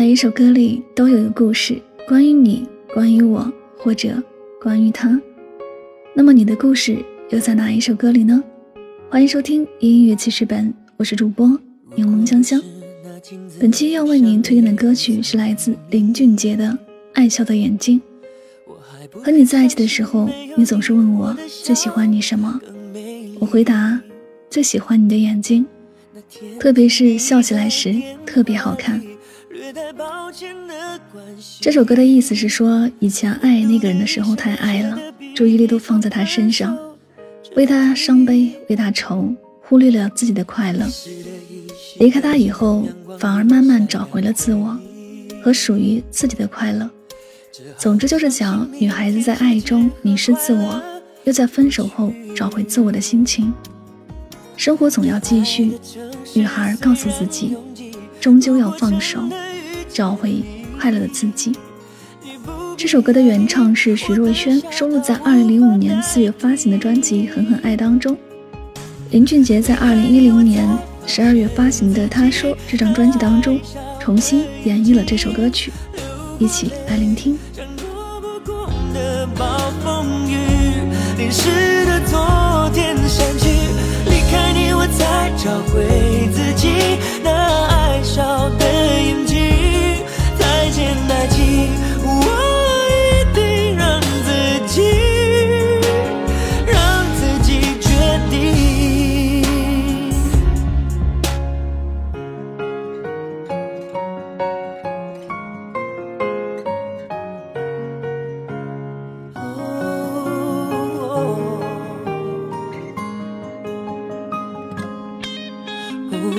每一首歌里都有一个故事，关于你，关于我，或者关于他。那么你的故事又在哪一首歌里呢？欢迎收听音乐记事本，我是主播柠檬香香。本期要为您推荐的歌曲是来自林俊杰的《爱笑的眼睛》。和你在一起的时候，你总是问我最喜欢你什么，我回答最喜欢你的眼睛。特别是笑起来时特别好看。这首歌的意思是说，以前爱那个人的时候太爱了，注意力都放在他身上，为他伤悲，为他愁，忽略了自己的快乐。离开他以后，反而慢慢找回了自我和属于自己的快乐。总之就是讲，女孩子在爱中迷失自我，又在分手后找回自我的心情。生活总要继续，女孩告诉自己，终究要放手，找回快乐的自己。这首歌的原唱是徐若瑄，收录在2005年4月发行的专辑《狠狠爱》当中。林俊杰在2010年12月发行的《他说》这张专辑当中，重新演绎了这首歌曲，一起来聆听。找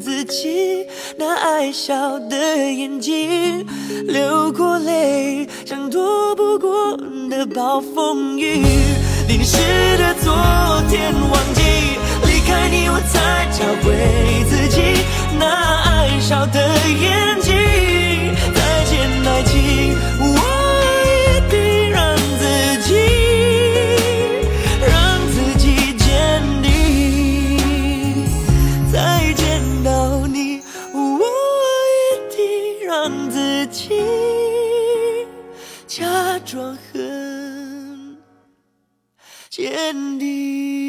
自己那爱笑的眼睛，流过泪，像躲不过的暴风雨。淋湿的昨天，忘记离开你，我才找回自己那爱笑的眼让自己假装很坚定。